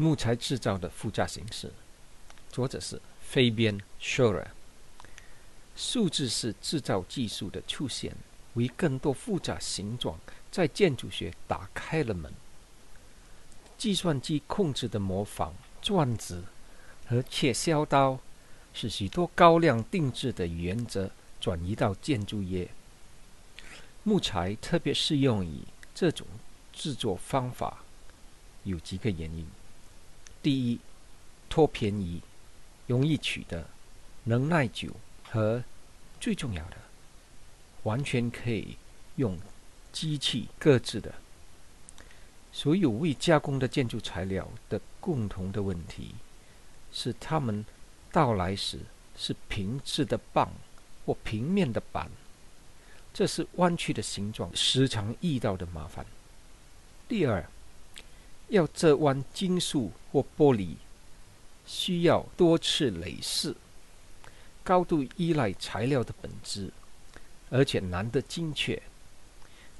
木材制造的复杂形式。作者是飞边 Shore。数字式制造技术的出现，为更多复杂形状在建筑学打开了门。计算机控制的模仿、转子和切削刀，使许多高亮定制的原则转移到建筑业。木材特别适用于这种制作方法，有几个原因：第一，托便宜，容易取得，能耐久，和最重要的，完全可以用机器各制的。所有未加工的建筑材料的共同的问题，是它们到来时是平质的棒或平面的板。这是弯曲的形状时常遇到的麻烦。第二，要折弯金属或玻璃，需要多次累试，高度依赖材料的本质，而且难得精确。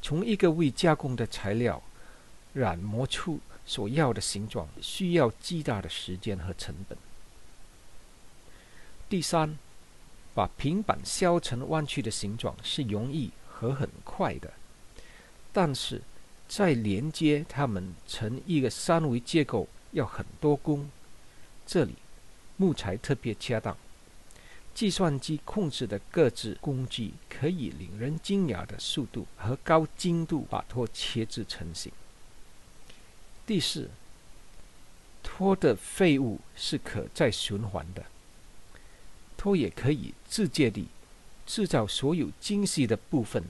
从一个未加工的材料染磨出所要的形状，需要极大的时间和成本。第三。把平板削成弯曲的形状是容易和很快的，但是再连接它们成一个三维结构要很多工。这里木材特别恰当，计算机控制的各自工具可以令人惊讶的速度和高精度把托切制成型。第四，托的废物是可再循环的。托也可以自借地制造所有精细的部分，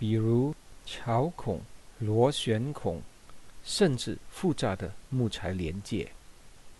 比如桥孔、螺旋孔，甚至复杂的木材连接。